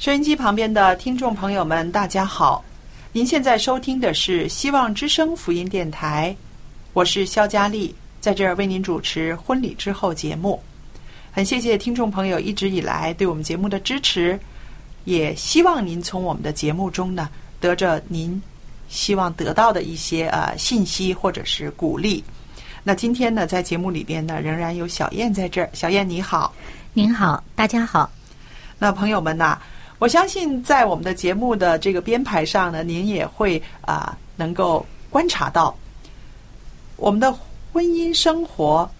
收音机旁边的听众朋友们，大家好！您现在收听的是希望之声福音电台，我是肖佳丽，在这儿为您主持婚礼之后节目。很谢谢听众朋友一直以来对我们节目的支持，也希望您从我们的节目中呢得着您希望得到的一些呃信息或者是鼓励。那今天呢，在节目里边呢，仍然有小燕在这儿。小燕你好。您好，大家好。那朋友们呐、我相信在我们的节目的这个编排上呢，您也会啊、能够观察到我们的婚姻生活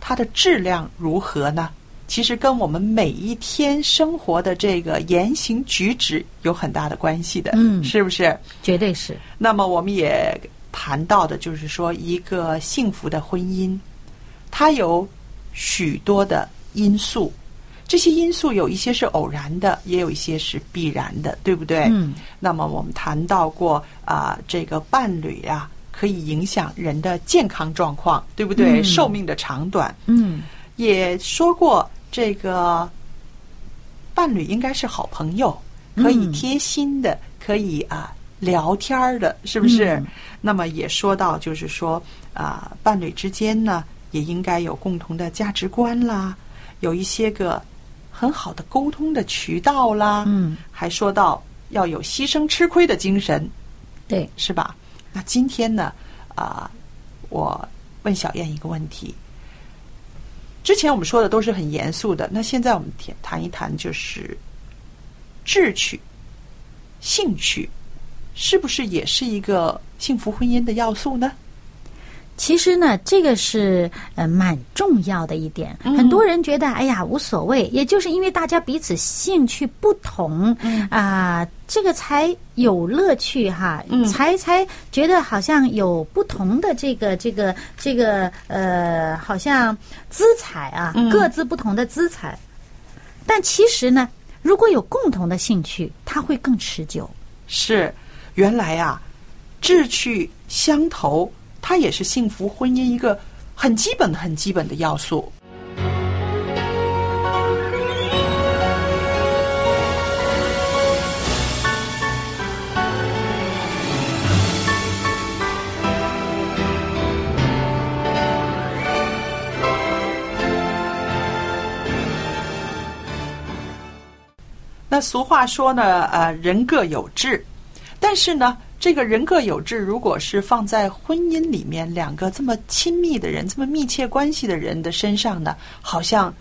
它的质量如何呢？其实跟我们每一天生活的这个言行举止有很大的关系的，嗯是不是？绝对是。那么我们也谈到的就是说，一个幸福的婚姻，它有许多的因素，这些因素有一些是偶然的，也有一些是必然的，对不对？嗯。那么我们谈到过啊、这个伴侣啊，可以影响人的健康状况，对不对？嗯寿命的长短，嗯也说过这个伴侣应该是好朋友，可以嗯贴心的，可以啊聊天儿的，是不是？嗯那么也说到，就是说啊，伴侣之间呢，也应该有共同的价值观啦，有一些个很好的沟通的渠道啦。嗯，还说到要有牺牲吃亏的精神，对，是吧？那今天呢，啊、我问小燕一个问题。之前我们说的都是很严肃的，那现在我们谈谈一谈，就是志趣、兴趣，是不是也是一个幸福婚姻的要素呢？其实呢，这个是呃蛮重要的一点。嗯很多人觉得，哎呀无所谓，也就是因为大家彼此兴趣不同嗯啊、这个才有乐趣哈，嗯才才觉得好像有不同的这个这个这个呃，好像资产啊，嗯各自不同的资产。但其实呢，如果有共同的兴趣，它会更持久。是，原来啊，志趣相投，它也是幸福婚姻一个很基本、很基本的要素。那俗话说呢，呃，人各有志，但是呢，这个人各有志，如果是放在婚姻里面，两个这么亲密的人、这么密切关系的人的身上呢，好像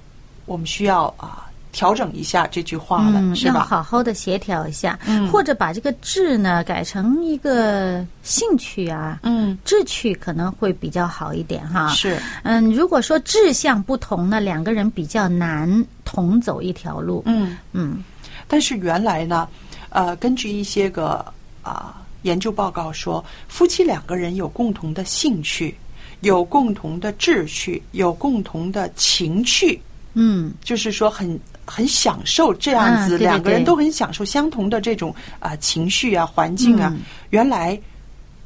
我们需要啊、调整一下这句话了，嗯，是吧？要好好的协调一下，嗯或者把这个志呢改成一个兴趣啊，嗯，志趣可能会比较好一点哈。是，嗯，如果说志向不同呢，两个人比较难同走一条路。嗯。嗯但是原来呢，呃，根据一些个啊、研究报告说，夫妻两个人有共同的兴趣，有共同的志趣，有共同的情趣，嗯。就是说很很享受这样子，啊对对两个人都很享受相同的这种啊、情绪啊、环境啊，嗯。原来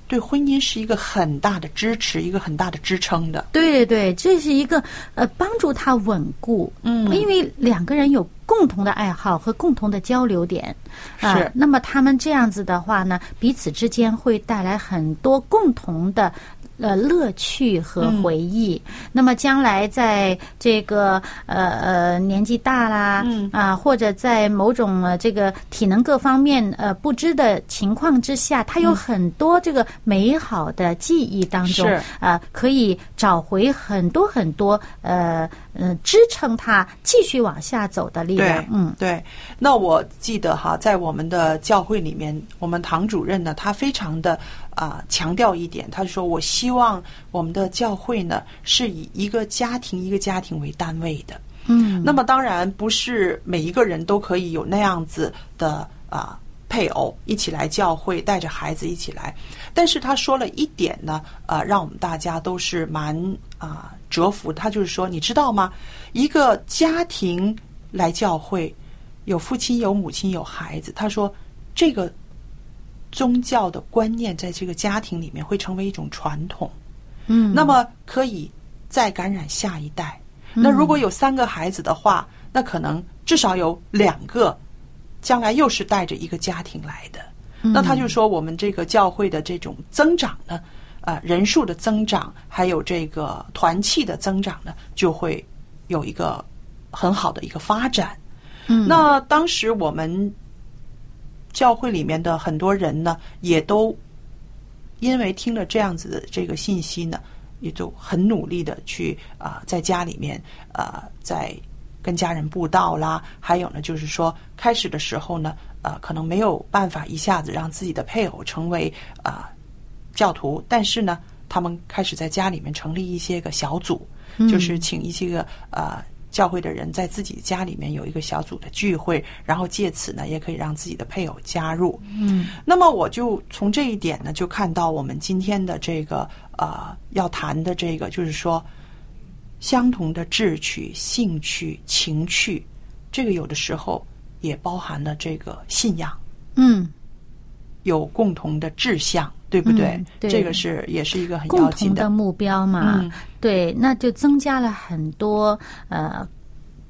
对婚姻是一个很大的支持，一个很大的支撑的。对对对，这是一个呃帮助他稳固，嗯因为两个人有共同的爱好和共同的交流点，啊、是那么他们这样子的话呢，彼此之间会带来很多共同的。呃，乐趣和回忆。那么将来在这个呃呃年纪大啦，嗯啊，或者在某种呃这个体能各方面呃不知的情况之下，他有很多这个美好的记忆当中，是啊，可以找回很多很多呃呃支撑他继续往下走的力量。，嗯对。那我记得哈，在我们的教会里面，我们堂主任呢，他非常的啊、强调一点，他说：“我希望我们的教会呢是以一个家庭一个家庭为单位的。”嗯，那么当然不是每一个人都可以有那样子的啊、配偶一起来教会，带着孩子一起来。但是他说了一点呢，呃，让我们大家都是蛮啊、折服。他就是说，你知道吗？一个家庭来教会，有父亲、有母亲、有孩子。他说，这个宗教的观念在这个家庭里面会成为一种传统。嗯，那么可以再感染下一代。那如果有三个孩子的话，那可能至少有两个，将来又是带着一个家庭来的。那他就说，我们这个教会的这种增长呢，呃，人数的增长，还有这个团契的增长呢，就会有一个很好的一个发展。嗯那当时我们教会里面的很多人呢，也都因为听了这样子的这个信息呢，也就很努力的去啊、在家里面啊、在跟家人布道啦，还有呢，就是说开始的时候呢，呃，可能没有办法一下子让自己的配偶成为啊、教徒，但是呢，他们开始在家里面成立一些个小组，就是请一些个呃教会的人在自己家里面有一个小组的聚会，然后借此呢，也可以让自己的配偶加入。嗯，那么我就从这一点呢，就看到我们今天的这个呃要谈的这个，就是说相同的志趣、兴趣、情趣，这个有的时候也包含了这个信仰。嗯，有共同的志向，对不对？嗯对。这个是也是一个很共要紧同的目标嘛，嗯。对，那就增加了很多呃。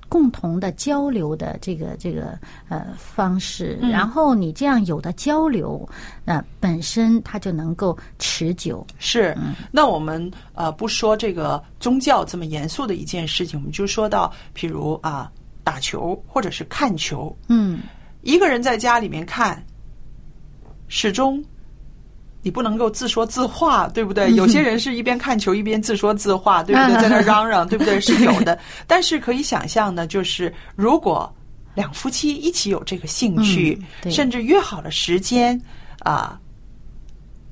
共同的交流的这个这个呃方式，嗯。然后你这样有的交流，那、本身它就能够持久。是，那我们呃不说这个宗教这么严肃的一件事情，我们就说到，譬如啊打球或者是看球，嗯，一个人在家里面看，始终你不能够自说自话，对不对？有些人是一边看球一边自说自话，对不对？在那嚷嚷，对不对？是有的。但是可以想象呢，就是如果两夫妻一起有这个兴趣，嗯甚至约好了时间啊。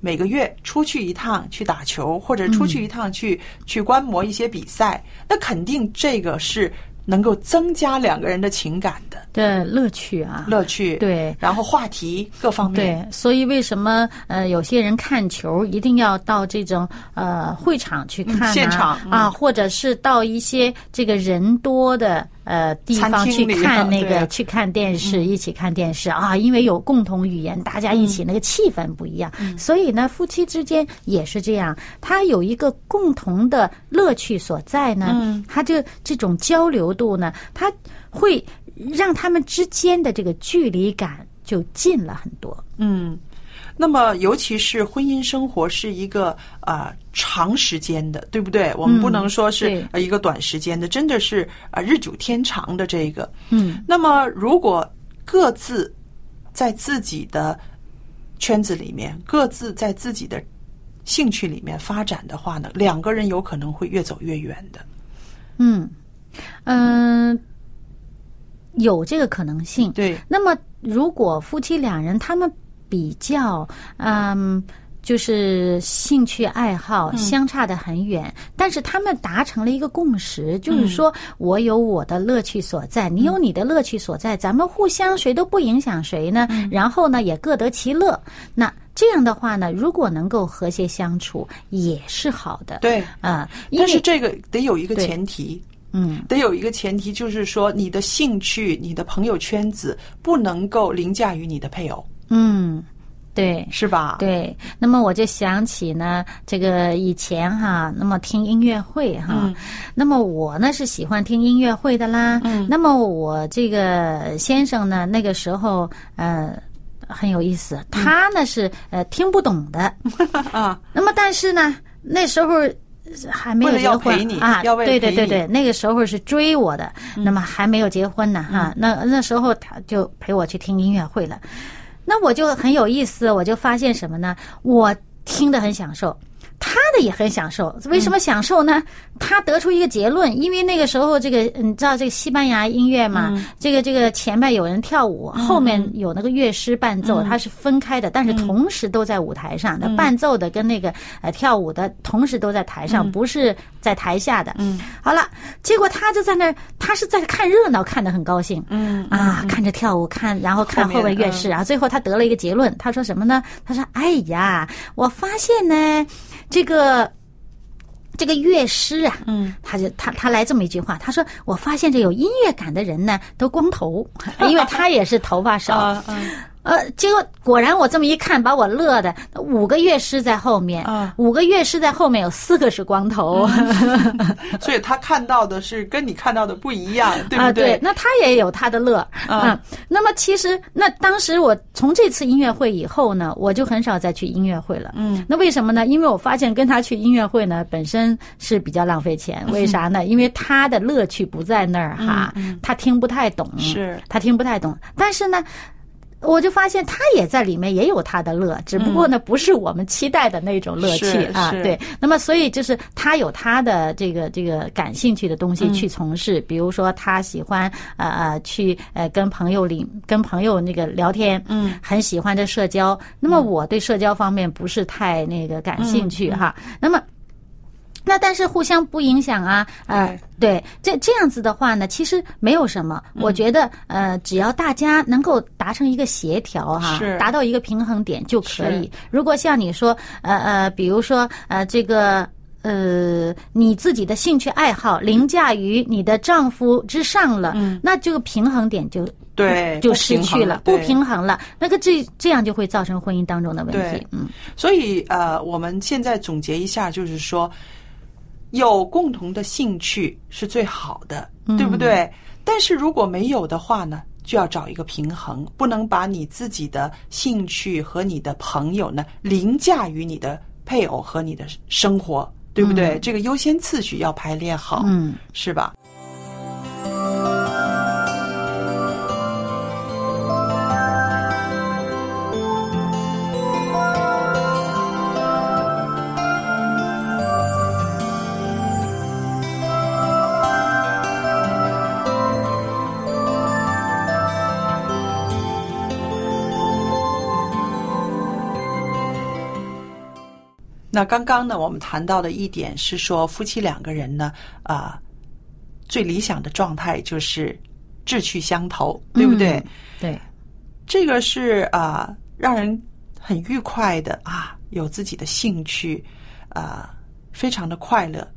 每个月出去一趟去打球，或者出去一趟去、去观摩一些比赛，那肯定这个是能够增加两个人的情感的的乐趣啊，乐趣。对。然后话题各方面，对，所以为什么呃有些人看球一定要到这种呃会场去看、啊嗯现场嗯。啊，或者是到一些这个人多的呃地方去看那个去看电视，一起看电视。啊，因为有共同语言，大家一嗯起那个气氛不一样，所以呢，夫妻之间也是这样，他有一个共同的乐趣所在呢，嗯。他就这种交流度呢，他会让他们之间的这个距离感就近了很多。嗯。那么，尤其是婚姻生活是一个啊、呃长时间的，对不对？我们不能说是呃一个短时间的，真的是啊、呃日久天长的这个。嗯，那么，如果各自在自己的圈子里面，各自在自己的兴趣里面发展的话呢，两个人有可能会越走越远的。嗯，嗯、有这个可能性。对，那么，如果夫妻两人他们比较，嗯。就是兴趣爱好相差的很远，但是他们达成了一个共识，就是说我有我的乐趣所在，你有你的乐趣所在，咱们互相谁都不影响谁呢，然后呢也各得其乐。那这样的话呢，如果能够和谐相处，也是好的。对。啊、但是这个得有一个前提，嗯得有一个前提，就是说你的兴趣、你的朋友圈子不能够凌驾于你的配偶，嗯，对。是吧？，对，那么我就想起呢，这个以前哈，那么听音乐会哈，嗯。那么我呢是喜欢听音乐会的啦。嗯。那么我这个先生呢，那个时候呃很有意思，他呢是呃听不懂的，啊，那么但是呢那时候。还没有结婚。啊，对对对对，那个时候是追我的，那么还没有结婚呢哈、那那时候他就陪我去听音乐会了，那我就很有意思，我就发现什么呢？我听得很享受。他的也很享受，为什么享受呢？他得出一个结论，因为那个时候这个你知道这个西班牙音乐嘛，这个这个前面有人跳舞，后面有那个乐师伴奏，它是分开的，但是同时都在舞台上。那伴奏的跟那个呃跳舞的同时都在台上，不是在台下的。嗯，好了，结果他就在那儿，他是在看热闹，看得很高兴。嗯啊，看着跳舞，看然后看后面后面乐师，然后最后他得了一个结论，他说什么呢？他说：“哎呀，我发现呢，这个。”这个乐师啊，嗯，他就他他来这么一句话，他说：“我发现这有音乐感的人呢，都光头，因为他也是头发少。啊啊呃，结果果然我这么一看，把我乐的，五个乐师在后面，啊五个乐师在后面有四个是光头，所以他看到的是跟你看到的不一样，对啊，不对，那他也有他的乐啊嗯。那么其实，那当时我从这次音乐会以后呢，我就很少再去音乐会了。嗯，那为什么呢？因为我发现跟他去音乐会呢，本身是比较浪费钱。为啥呢？因为他的乐趣不在那儿哈，他听不太懂，是他听不太懂。但是呢。我就发现他也在里面也有他的乐，只不过呢，不是我们期待的那种乐趣啊。对，那么所以就是他有他的这个这个感兴趣的东西去从事，比如说他喜欢呃呃去呃跟朋友里跟朋友那个聊天，嗯，很喜欢这社交。那么我对社交方面不是太那个感兴趣哈。那么。那但是互相不影响啊，呃，对，这这样子的话呢，其实没有什么。我觉得，呃，只要大家能够达成一个协调哈、是达到一个平衡点就可以。如果像你说，呃呃，比如说呃这个。呃，你自己的兴趣爱好凌驾于你的丈夫之上了，那这个平衡点就就对就失去了，不不平衡了。那个这这样就会造成婚姻当中的问题。嗯，所以呃，我们现在总结一下，就是说，有共同的兴趣是最好的，对不对？但是如果没有的话呢，就要找一个平衡，不能把你自己的兴趣和你的朋友呢凌驾于你的配偶和你的生活，对不对？这个优先次序要排列好，嗯，是吧？那刚刚呢，我们谈到的一点是说，夫妻两个人呢，啊、最理想的状态就是志趣相投，对不对？嗯对，这个是啊、让人很愉快的啊，有自己的兴趣，啊、非常的快乐。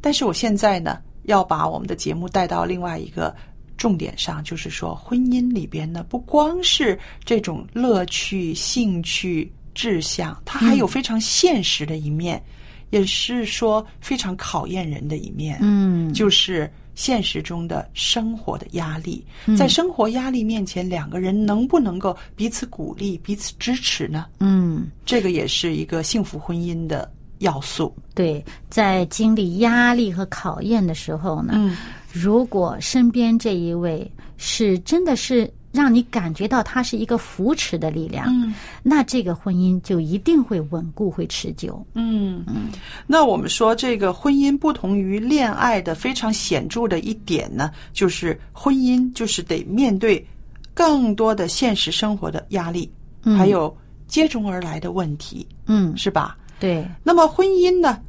但是我现在呢，要把我们的节目带到另外一个重点上，就是说，婚姻里边呢，不光是这种乐趣、兴趣、志向，它还有非常现实的一面，也是说非常考验人的一面。嗯，就是现实中的生活的压力，在生活压力面前，两个人能不能够彼此鼓励、彼此支持呢？嗯。这个也是一个幸福婚姻的要素。对，在经历压力和考验的时候呢，嗯如果身边这一位是真的是让你感觉到它是一个扶持的力量，嗯那这个婚姻就一定会稳固、会持久。嗯嗯。那我们说，这个婚姻不同于恋爱的非常显著的一点呢，就是婚姻就是得面对更多的现实生活的压力，还有接踵而来的问题，嗯，是吧？对，那么婚姻呢，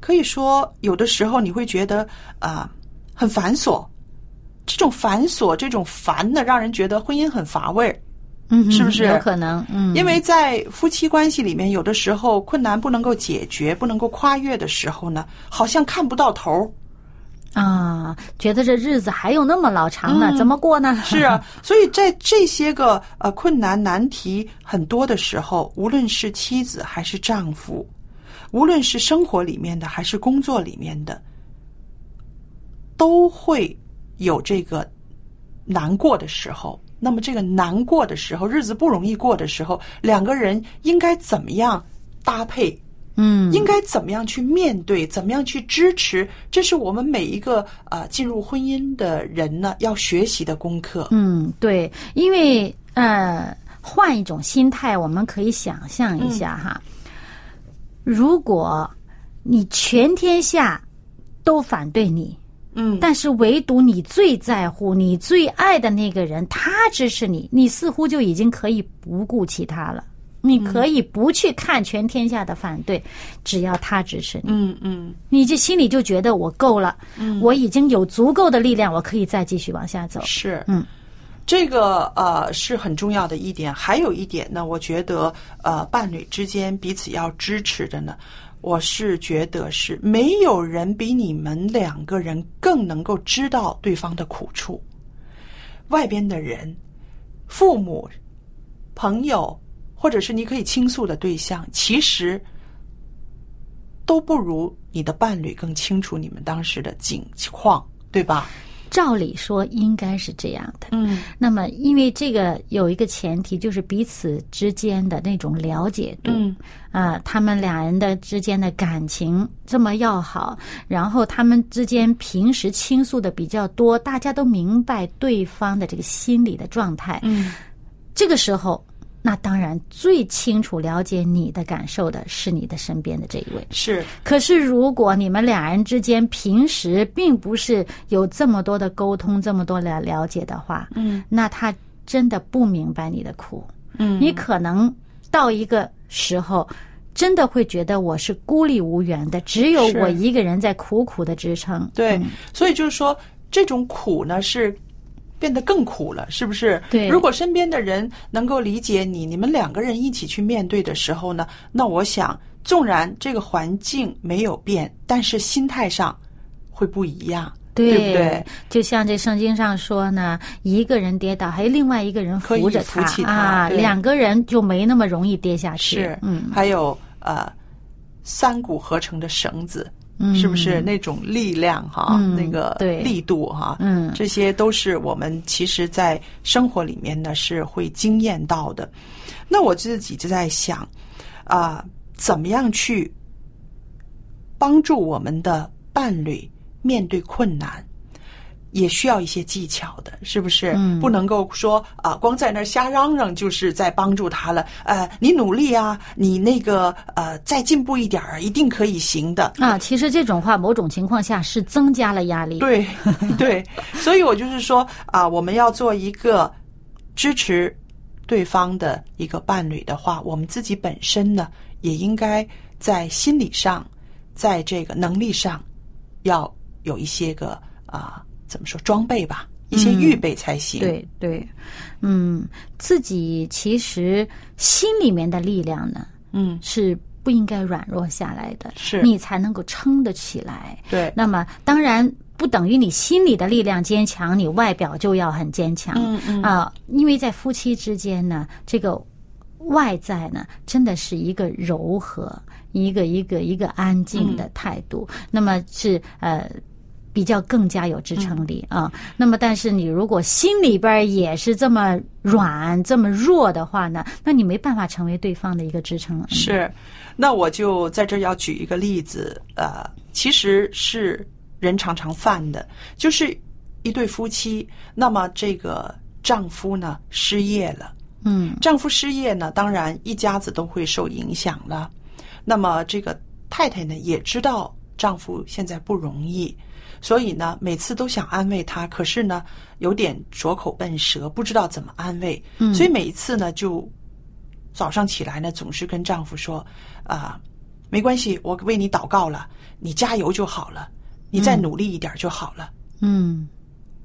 可以说有的时候你会觉得啊、很繁琐，这种繁琐、这种烦的，让人觉得婚姻很乏味儿。嗯，是不是有可能？嗯，因为在夫妻关系里面，有的时候困难不能够解决、不能够跨越的时候呢，好像看不到头儿，啊，觉得这日子还有那么老长呢，怎么过呢？是啊，所以在这些个呃困难难题很多的时候，无论是妻子还是丈夫，无论是生活里面的还是工作里面的，都会有这个难过的时候。那么这个难过的时候，日子不容易过的时候，两个人应该怎么样搭配？嗯，应该怎么样去面对？怎么样去支持？这是我们每一个呃进入婚姻的人呢要学习的功课。嗯，对，因为呃，换一种心态，我们可以想象一下哈，如果你全天下都反对你，嗯，但是唯独你最在乎、你最爱的那个人，他支持你，你似乎就已经可以不顾其他了。你可以不去看全天下的反对，只要他支持你，嗯嗯。你就心里就觉得我够了，我已经有足够的力量，我可以再继续往下走。是，嗯，这个呃是很重要的一点。还有一点呢，我觉得呃伴侣之间彼此要支持着呢，我是觉得是没有人比你们两个人更能够知道对方的苦处。外边的人、父母、朋友，或者是你可以倾诉的对象，其实都不如你的伴侣更清楚你们当时的境况，对吧？照理说应该是这样的。嗯那么，因为这个有一个前提，就是彼此之间的那种了解度。嗯啊，他们俩人的之间的感情这么要好，然后他们之间平时倾诉的比较多，大家都明白对方的这个心理的状态。嗯这个时候，那当然最清楚了解你的感受的是你的身边的这一位。是可是，如果你们俩人之间平时并不是有这么多的沟通、这么多的了解的话，嗯那他真的不明白你的苦。嗯你可能到一个时候，真的会觉得我是孤立无援的，只有我一个人在苦苦的支撑。对，嗯所以就是说，这种苦呢是变得更苦了，是不是？对如果身边的人能够理解你，你们两个人一起去面对的时候呢，那我想，纵然这个环境没有变，但是心态上会不一样，对不对？就像这圣经上说呢，一个人跌倒，还有另外一个人扶着他啊，两个人就没那么容易跌下去。是，嗯，还有呃，三股合成的绳子。嗯是不是那种力量哈？嗯那个对力度哈？嗯这些都是我们其实，在生活里面呢是会经验到的。那我自己就在想啊、怎么样去帮助我们的伴侣面对困难？也需要一些技巧的，是不是？嗯不能够说啊、光在那儿瞎嚷嚷就是在帮助他了。呃，你努力啊，你那个呃，再进步一点儿，一定可以行的。啊，其实这种话某种情况下是增加了压力。对 对，所以我就是说啊，我们要做一个支持对方的一个伴侣的话，我们自己本身呢，也应该在心理上，在这个能力上，要有一些个啊，怎么说装备吧，一些预备才行。对对，嗯，自己其实心里面的力量呢嗯，是不应该软弱下来的，是你才能够撑得起来。对，那么当然不等于你心里的力量坚强，你外表就要很坚强。嗯嗯啊，因为在夫妻之间呢，这个外在呢，真的是一个柔和，一个一个一个安静的态度。那么是呃。比较更加有支撑力啊，那么但是你如果心里边也是这么软、这么弱的话呢，那你没办法成为对方的一个支撑。嗯。是，那我就在这儿要举一个例子，呃，其实是人常常犯的，就是一对夫妻，那么这个丈夫呢失业了，嗯。丈夫失业呢，当然一家子都会受影响了。那么这个太太呢也知道丈夫现在不容易，所以呢每次都想安慰他，可是呢有点拙口笨舌，不知道怎么安慰，嗯所以每一次呢就早上起来呢总是跟丈夫说啊、没关系，我为你祷告了，你加油就好了，你再努力一点就好了。嗯，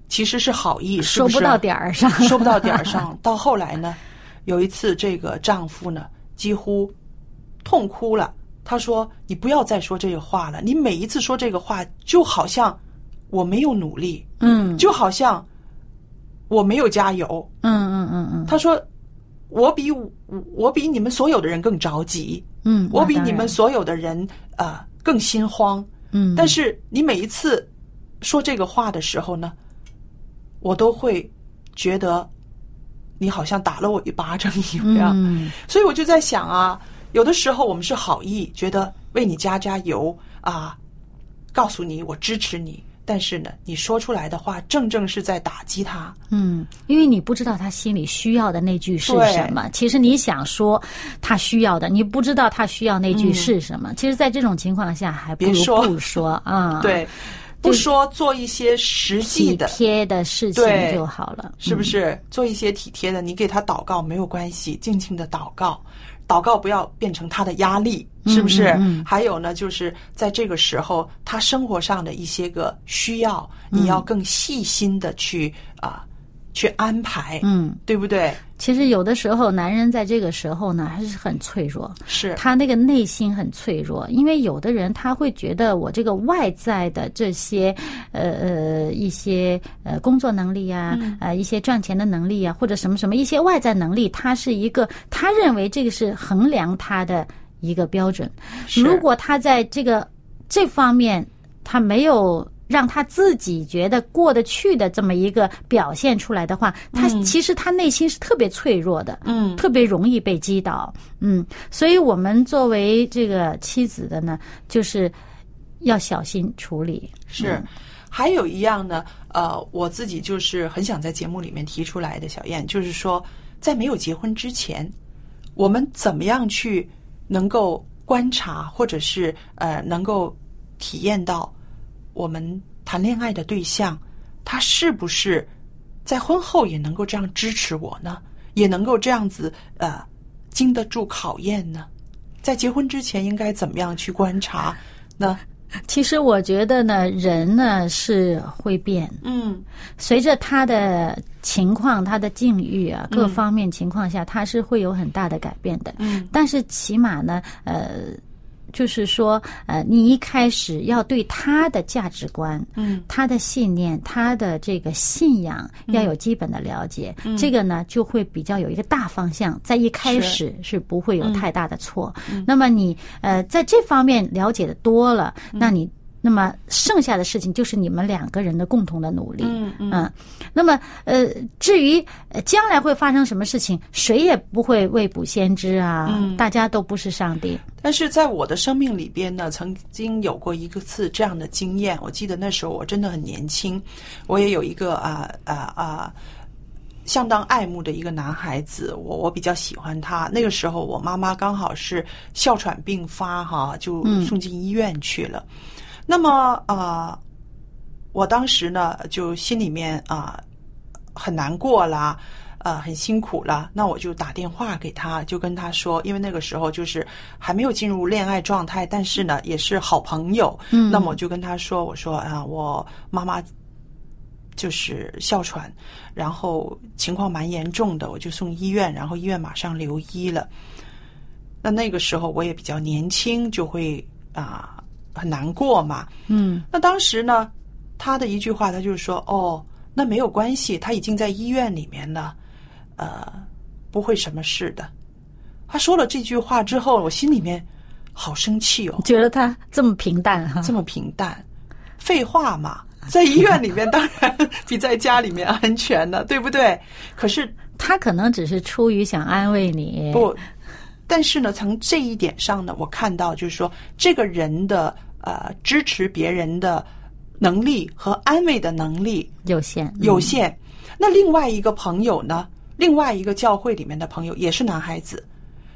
其实是好意，是是说不到点儿上，说不到点儿上。到后来呢，有一次这个丈夫呢几乎痛哭了。他说：“你不要再说这个话了，你每一次说这个话，就好像我没有努力，嗯，就好像我没有加油。嗯嗯嗯嗯他说：“我比我我比你们所有的人更着急，嗯，我比你们所有的人呃更心慌。嗯，但是你每一次说这个话的时候呢，我都会觉得你好像打了我一巴掌一样。嗯所以我就在想啊，有的时候我们是好意，觉得为你加加油啊，告诉你我支持你，但是呢，你说出来的话正正是在打击他。嗯，因为你不知道他心里需要的那句是什么。其实你想说他需要的，你不知道他需要那句是什么。其实，在这种情况下，还不如别说不说啊。对，不说做一些实际的体的，贴的事情就好了，是不是？做一些体贴的，你给他祷告没有关系，静静的祷告，祷告不要变成他的压力，是不是？嗯嗯还有呢，就是在这个时候，他生活上的一些个需要，你要更细心的去啊、去安排，嗯，对不对？其实有的时候，男人在这个时候呢，还是很脆弱。是，他那个内心很脆弱，因为有的人他会觉得我这个外在的这些呃呃一些呃工作能力啊，嗯呃一些赚钱的能力啊，或者什么什么一些外在能力，他是一个他认为这个是衡量他的一个标准。如果他在这个这方面他没有让他自己觉得过得去的这么一个表现出来的话，他其实他内心是特别脆弱的，嗯。特别容易被击倒，嗯，所以我们作为这个妻子的呢，就是要小心处理，是。还有一样呢，呃，我自己就是很想在节目里面提出来的，小燕，就是说，在没有结婚之前，我们怎么样去能够观察，或者是呃，能够体验到我们谈恋爱的对象，他是不是在婚后也能够这样支持我呢？也能够这样子呃，经得住考验呢？在结婚之前应该怎么样去观察呢？其实我觉得呢，人呢是会变，嗯随着他的情况、他的境遇啊各方面情况下，他是会有很大的改变的。嗯但是起码呢，呃，就是说，呃，你一开始要对他的价值观、嗯。他的信念、他的这个信仰要有基本的了解，这个呢就会比较有一个大方向，在一开始是。不会有太大的错。那么你呃在这方面了解的多了，那你。那么剩下的事情就是你们两个人的共同的努力，嗯嗯那么呃，至于呃将来会发生什么事情，谁也不会未卜先知啊，嗯大家都不是上帝，但是在我的生命里边呢，曾经有过一个次这样的经验。我记得那时候我真的很年轻，我也有一个啊啊啊相当爱慕的一个男孩子，我我比较喜欢他。那个时候我妈妈刚好是哮喘病发哈，就送进医院去了。那么呃，我当时呢就心里面啊、很难过啦。呃，很辛苦了，那我就打电话给他，就跟他说，因为那个时候就是还没有进入恋爱状态，但是呢，也是好朋友。嗯，那么我就跟他说，我说啊，我妈妈就是哮喘，然后情况蛮严重的，我就送医院，然后医院马上留医了。那那个时候我也比较年轻，就会啊、很难过嘛。嗯那当时呢，他的一句话，他就是说：“哦，那没有关系，他已经在医院里面了，呃，不会什么事的。”他说了这句话之后，我心里面好生气哦，觉得他这么平淡哈、这么平淡，废话嘛，在医院里面当然比在家里面安全呢，对不对？可是他可能只是出于想安慰你，不，但是呢，从这一点上呢，我看到就是说，这个人的呃支持别人的能力和安慰的能力有限，嗯有限。那另外一个朋友呢，另外一个教会里面的朋友也是男孩子，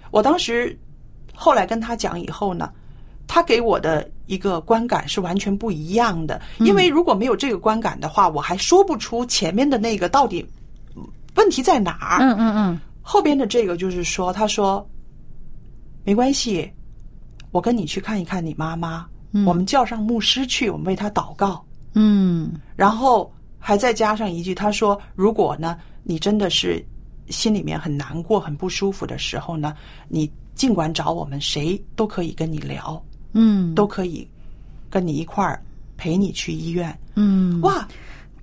我当时后来跟他讲以后呢，他给我的一个观感是完全不一样的。因为如果没有这个观感的话，我还说不出前面的那个到底嗯问题在哪儿。嗯嗯嗯后边的这个就是说，他说没关系，我跟你去看一看你妈妈，嗯。我们叫上牧师去，我们为他祷告，嗯。然后还再加上一句，他说，如果呢你真的是心里面很难过、很不舒服的时候呢，你尽管找我们，谁都可以跟你聊，嗯，都可以跟你一块儿陪你去医院。嗯，哇，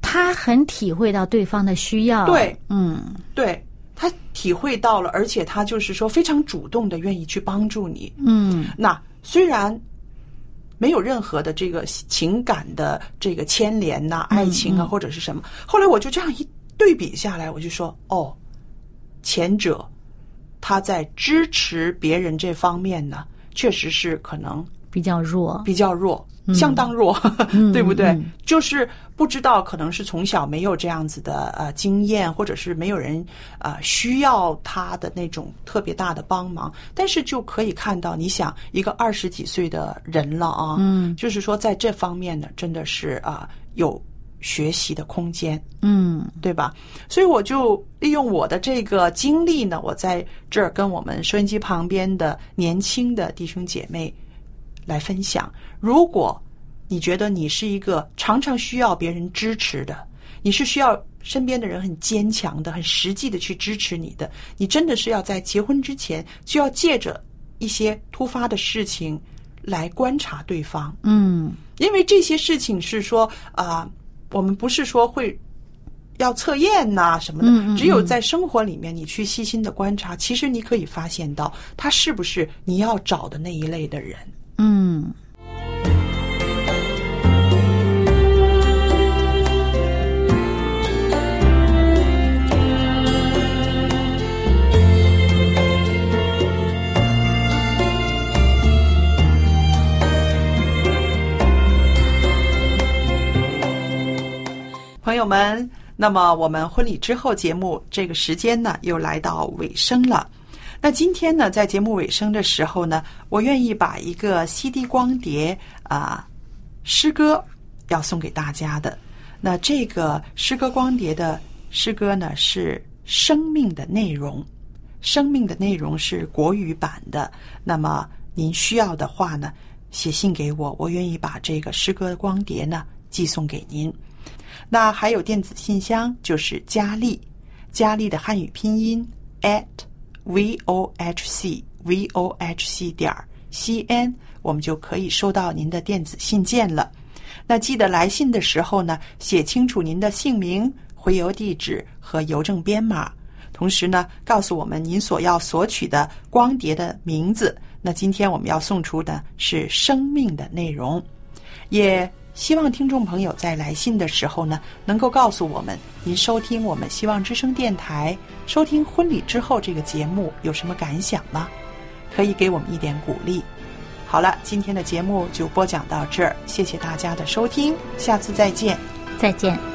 他很体会到对方的需要。对，嗯。对他体会到了，而且他就是说非常主动的愿意去帮助你。嗯那虽然没有任何的这个情感的这个牵连呐、爱情啊，或者是什么，后来我就这样一对比下来，我就说，哦，前者他在支持别人这方面呢，确实是可能比较弱。比较弱，相当弱，对不对？就是不知道，可能是从小没有这样子的呃经验，或者是没有人呃需要他的那种特别大的帮忙，但是就可以看到，你想一个二十几岁的人了啊，嗯，就是说在这方面呢，真的是啊、有学习的空间。嗯对吧？所以我就利用我的这个经历呢，我在这儿跟我们收音机旁边的年轻的弟兄姐妹来分享。如果你觉得你是一个常常需要别人支持的，你是需要身边的人很坚强的、很实际的去支持你的，你真的是要在结婚之前就要借着一些突发的事情来观察对方。嗯因为这些事情是说啊、我们不是说会要测验呐、什么的，只有在生活里面你去细心的观察，其实你可以发现到他是不是你要找的那一类的人。朋友们，那么我们婚礼之后节目这个时间呢，又来到尾声了。那今天呢，在节目尾声的时候呢，我愿意把一个 CD 光碟啊、诗歌要送给大家的。那这个诗歌光碟的诗歌呢，是生命的内容，生命的内容是国语版的。那么您需要的话呢，写信给我，我愿意把这个诗歌的光碟呢寄送给您。那还有电子信箱，就是佳丽，佳丽的汉语拼音 at v o h c v o h c 点 c n，我们就可以收到您的电子信件了。那记得来信的时候呢，写清楚您的姓名、回邮地址和邮政编码，同时呢，告诉我们您所要索取的光碟的名字。那今天我们要送出的是生命的内容，也希望听众朋友在来信的时候呢，能够告诉我们您收听我们希望之声电台、收听婚礼之后这个节目有什么感想吗？可以给我们一点鼓励。好了，今天的节目就播讲到这儿，谢谢大家的收听，下次再见。再见。